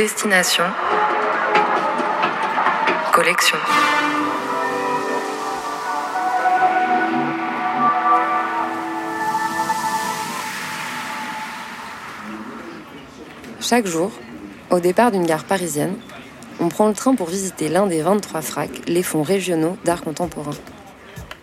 Destination. Collection. Chaque jour, au départ d'une gare parisienne, on prend le train pour visiter l'un des 23 fracs, les fonds régionaux d'art contemporain.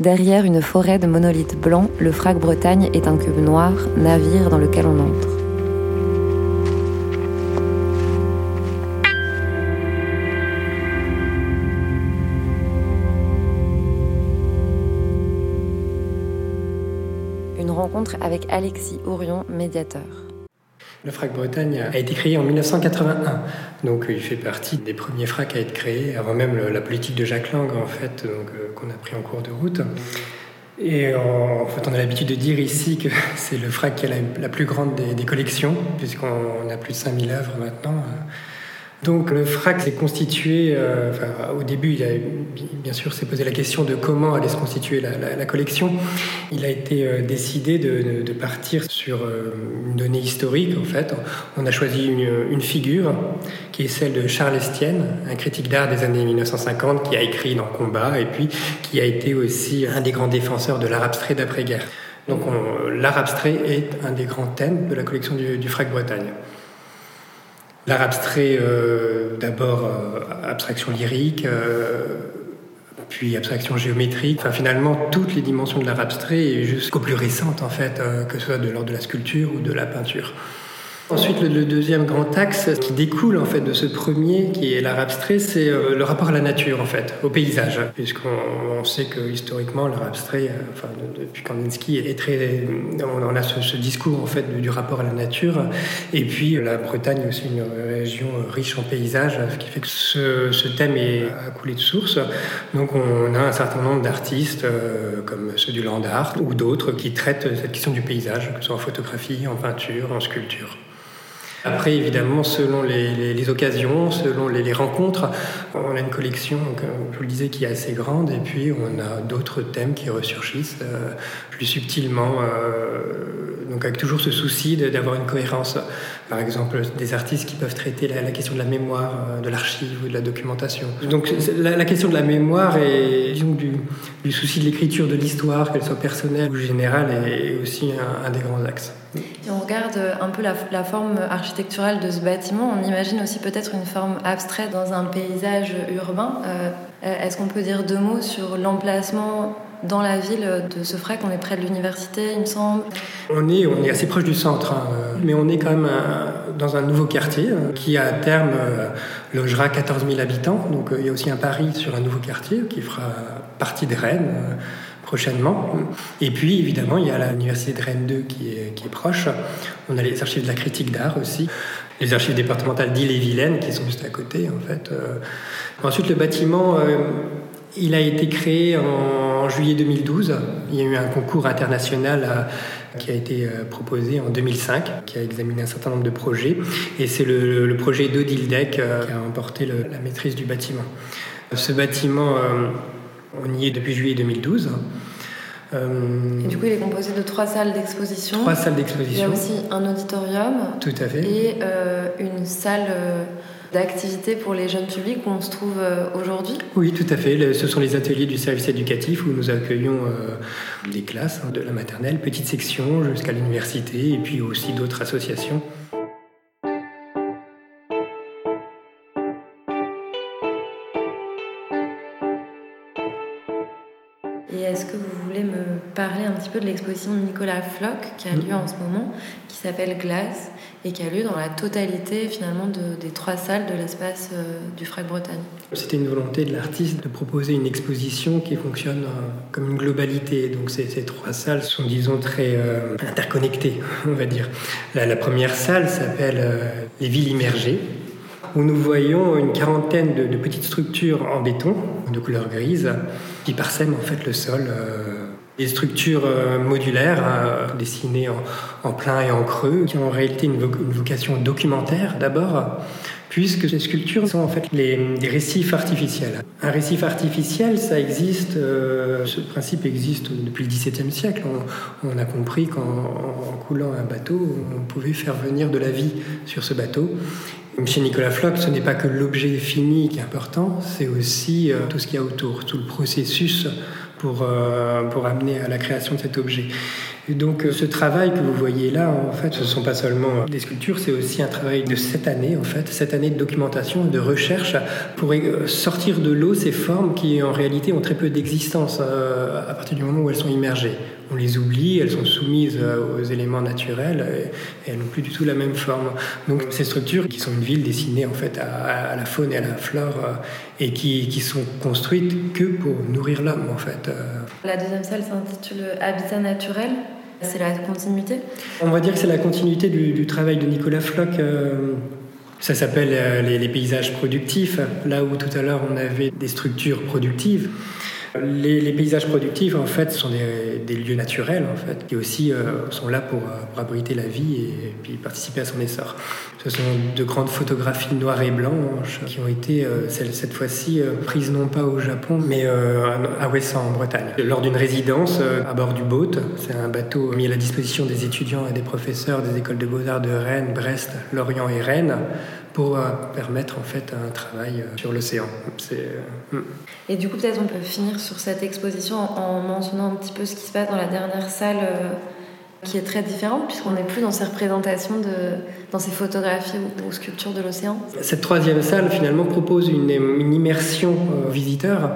Derrière une forêt de monolithes blancs, le frac Bretagne est un cube noir, navire dans lequel on entre. Une rencontre avec Alexis Ourion, médiateur. Le FRAC Bretagne a été créé en 1981, donc il fait partie des premiers FRAC à être créés, avant même la politique de Jacques Lang en fait, euh, qu'on a pris en cours de route. Et en, fait, on a l'habitude de dire ici que c'est le FRAC qui a la, plus grande des, des collections, puisqu'on a plus de 5000 œuvres maintenant. Donc le FRAC s'est constitué, euh, au début, il a, bien sûr, s'est posé la question de comment allait se constituer la, collection. Il a été euh, décidé de, partir sur euh, une donnée historique, en fait. On a choisi une, figure qui est celle de Charles Estienne, un critique d'art des années 1950 qui a écrit dans Combat et puis qui a été aussi un des grands défenseurs de l'art abstrait d'après-guerre. Donc l'art abstrait est un des grands thèmes de la collection du, du FRAC Bretagne. L'art abstrait, euh, d'abord euh, abstraction lyrique, euh, puis abstraction géométrique, enfin finalement toutes les dimensions de l'art abstrait jusqu'aux plus récentes en fait, que ce soit de l'ordre de la sculpture ou de la peinture. Ensuite, le, deuxième grand axe qui découle en fait de ce premier, qui est l'art abstrait, c'est euh, le rapport à la nature en fait, au paysage, puisqu'on sait que historiquement l'art abstrait, euh, enfin depuis Kandinsky, est très, on a ce, discours en fait du, rapport à la nature, et puis la Bretagne est aussi une région riche en paysages, ce qui fait que ce, thème est à couler de source. Donc on a un certain nombre d'artistes euh, comme ceux du land art ou d'autres qui traitent cette question du paysage, que ce soit en photographie, en peinture, en sculpture. Après, évidemment, selon les, occasions, selon les, rencontres, on a une collection, comme je vous le disais, qui est assez grande, et puis on a d'autres thèmes qui ressurgissent euh, plus subtilement, euh, donc avec toujours ce souci d'avoir une cohérence. Par exemple, des artistes qui peuvent traiter la, question de la mémoire, euh, de l'archive ou de la documentation. Donc la, question de la mémoire et du, souci de l'écriture de l'histoire, qu'elle soit personnelle ou générale, est aussi un des grands axes. Si on regarde un peu la, forme architecturale de ce bâtiment, on imagine aussi peut-être une forme abstraite dans un paysage urbain. Euh, est-ce qu'on peut dire deux mots sur l'emplacement dans la ville de ce frac On est près de l'université, il me semble. On est, on est assez proche du centre, hein, mais on est quand même dans un nouveau quartier hein, qui, à terme, euh, logera 14 000 habitants. Donc euh, il y a aussi un pari sur un nouveau quartier qui fera partie des Rennes prochainement. Et puis, évidemment, il y a l'Université de Rennes 2 qui est, qui est proche. On a les archives de la critique d'art aussi, les archives départementales d'Ille-et-Vilaine qui sont juste à côté, en fait. Euh. Ensuite, le bâtiment, euh, il a été créé en juillet 2012. Il y a eu un concours international euh, qui a été proposé en 2005, qui a examiné un certain nombre de projets. Et c'est le, projet d'Odile Deck qui a emporté la maîtrise du bâtiment. Ce bâtiment on y est depuis juillet 2012. Euh, et du coup, il est composé de trois salles d'exposition. Trois salles d'exposition. Il y a aussi un auditorium. Tout à fait. Et euh, une salle euh, d'activité pour les jeunes publics où on se trouve aujourd'hui? Oui, tout à fait. Ce sont les ateliers du service éducatif où nous accueillons des classes hein, de la maternelle, petite section jusqu'à l'université et puis aussi d'autres associations. Parler un petit peu de l'exposition de Nicolas Floch qui a lieu en ce moment, qui s'appelle Glace et qui a lieu dans la totalité finalement des trois salles de l'espace euh, du Frac Bretagne? C'était une volonté de l'artiste de proposer une exposition qui fonctionne euh, comme une globalité. Donc ces, trois salles sont disons très euh, interconnectées, on va dire. La, première salle s'appelle Les villes immergées où nous voyons une quarantaine de, petites structures en béton de couleur grise qui parsèment en fait le sol des structures euh, modulaires euh, dessinées en, plein et en creux, qui ont en réalité une, vocation documentaire d'abord, puisque ces sculptures sont en fait des récifs artificiels. Un récif artificiel, ça existe, euh, ce principe existe depuis le XVIIe siècle. On, a compris qu'en coulant un bateau, on pouvait faire venir de la vie sur ce bateau. Chez Nicolas Floch, ce n'est pas que l'objet fini qui est important, c'est aussi tout ce qu'il y a autour, tout le processus pour, euh, pour amener à la création de cet objet. Et donc euh, ce travail que vous voyez là, en fait, ce ne sont pas seulement des sculptures, c'est aussi un travail de sept années, en fait, sept années de documentation et de recherche pour euh, sortir de l'eau ces formes qui, en réalité, ont très peu d'existence à partir du moment où elles sont immergées on les oublie, elles sont soumises aux éléments naturels et, elles n'ont plus du tout la même forme. Donc ces structures qui sont une ville dessinée en fait à, la faune et à la flore euh, et qui, sont construites que pour nourrir l'homme en fait. Euh. La deuxième salle s'intitule Habitat naturel. C'est la continuité? On va dire que c'est la continuité du, travail de Nicolas Floch. Euh, ça s'appelle les, paysages productifs, là où tout à l'heure on avait des structures productives. Les, paysages productifs, en fait, sont des, lieux naturels, en fait, qui aussi euh, sont là pour, euh, abriter la vie et, puis participer à son essor. Ce sont de grandes photographies noires et blanches qui ont été, euh, cette fois-ci, prises non pas au Japon, mais à Ouessant, en Bretagne. Lors d'une résidence à bord du boat, c'est un bateau mis à la disposition des étudiants et des professeurs des écoles de beaux-arts de Rennes, Brest, Lorient et Rennes, pour euh, permettre en fait un travail euh, sur l'océan. Euh, hmm. Et du coup, peut-être on peut finir sur cette exposition en mentionnant un petit peu ce qui se passe dans la dernière salle qui est très différente puisqu'on n'est plus dans ces représentations, de, dans ces photographies ou, sculptures de l'océan. Cette troisième salle finalement propose une, immersion aux visiteurs.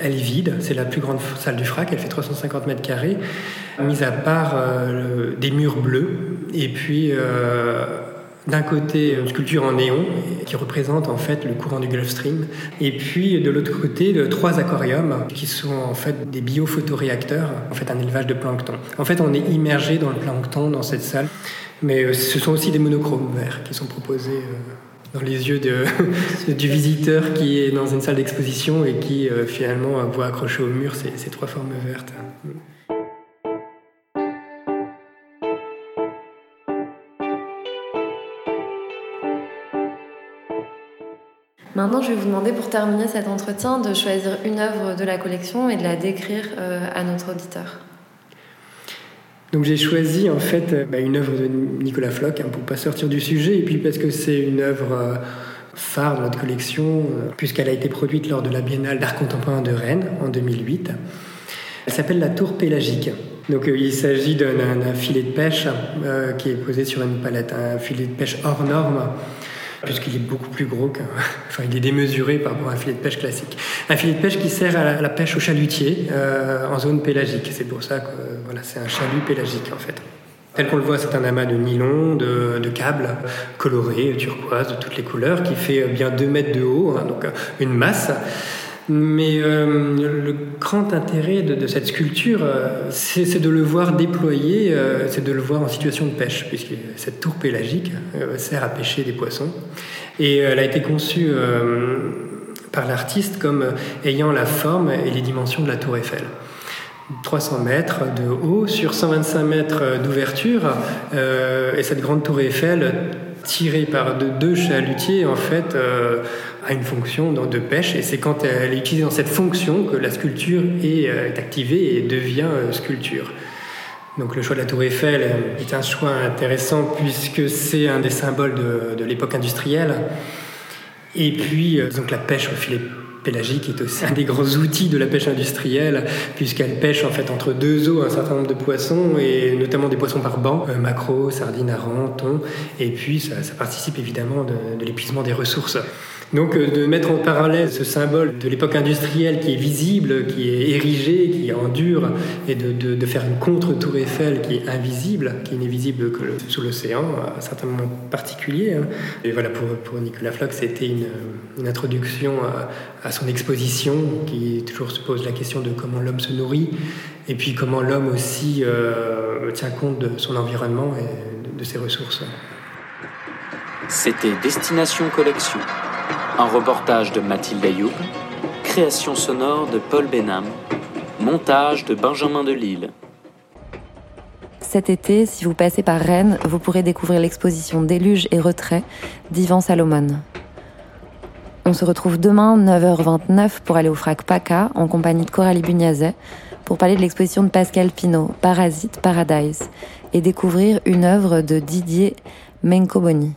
Elle est vide, c'est la plus grande salle du FRAC, elle fait 350 mètres carrés, mis à part des murs bleus et puis d'un côté, une sculpture en néon qui représente en fait le courant du Gulf Stream, et puis de l'autre côté, trois aquariums qui sont en fait des biophotoréacteurs, en fait un élevage de plancton. En fait, on est immergé dans le plancton dans cette salle, mais euh, ce sont aussi des monochromes verts qui sont proposés euh, dans les yeux de, du visiteur qui est dans une salle d'exposition et qui euh, finalement voit accrocher au mur ces trois formes vertes. Maintenant, je vais vous demander pour terminer cet entretien de choisir une œuvre de la collection et de la décrire euh, à notre auditeur. Donc j'ai choisi en fait euh, bah, une œuvre de Nicolas Floch hein, pour pas sortir du sujet et puis parce que c'est une œuvre euh, phare de notre collection puisqu'elle a été produite lors de la Biennale d'art contemporain de Rennes en 2008. Elle s'appelle la tour pélagique. Donc il s'agit d'un filet de pêche qui est posé sur une palette, un filet de pêche hors norme puisqu'il est beaucoup plus gros qu'un. Enfin, il est démesuré par rapport à un filet de pêche classique. Un filet de pêche qui sert à la, pêche au chalutier euh, en zone pélagique. C'est pour ça que voilà, c'est un chalut pélagique en fait. Tel qu'on le voit, c'est un amas de nylon, de, câbles colorés, turquoise, de toutes les couleurs, qui fait bien 2 mètres de haut, hein, donc une masse. Mais euh, le grand intérêt de, cette sculpture, euh, c'est de le voir déployer, euh, c'est de le voir en situation de pêche, puisque cette tour pélagique sert à pêcher des poissons. Et elle a été conçue par l'artiste comme ayant la forme et les dimensions de la tour Eiffel. 300 mètres de haut sur 125 mètres d'ouverture, et cette grande tour Eiffel tirée par deux chalutiers, en fait, a une fonction de pêche et c'est quand elle est utilisée dans cette fonction que la sculpture est, euh, activée et devient euh, sculpture. Donc le choix de la tour Eiffel est un choix intéressant puisque c'est un des symboles de, l'époque industrielle. Et puis, euh, donc la pêche au filet pélagique est aussi un des grands outils de la pêche industrielle, puisqu'elle pêche en fait entre deux eaux un certain nombre de poissons, et notamment des poissons par banc, euh, maquereaux, sardines, harengs, thon, et puis ça, participe évidemment de, l'épuisement des ressources. Donc euh, de mettre en parallèle ce symbole de l'époque industrielle qui est visible, qui est érigé, qui est en dur, et de, de, faire une contre-tour Eiffel qui est invisible, qui n'est visible que sous l'océan, à certains moments particuliers. Hein. Et voilà, pour, Nicolas Floch, c'était une, introduction à, son exposition qui toujours se pose la question de comment l'homme se nourrit, et puis comment l'homme aussi euh, tient compte de son environnement et de ses ressources. C'était Destination Collection. Un reportage de Mathilde Ayoub, création sonore de Paul Benham, montage de Benjamin Delille. Cet été, si vous passez par Rennes, vous pourrez découvrir l'exposition Déluge et Retrait d'Ivan Salomon. On se retrouve demain 9h29 pour aller au FRAC PACA en compagnie de Coralie Bugnazet pour parler de l'exposition de Pascal Pinault, Parasite Paradise, et découvrir une œuvre de Didier Mencoboni.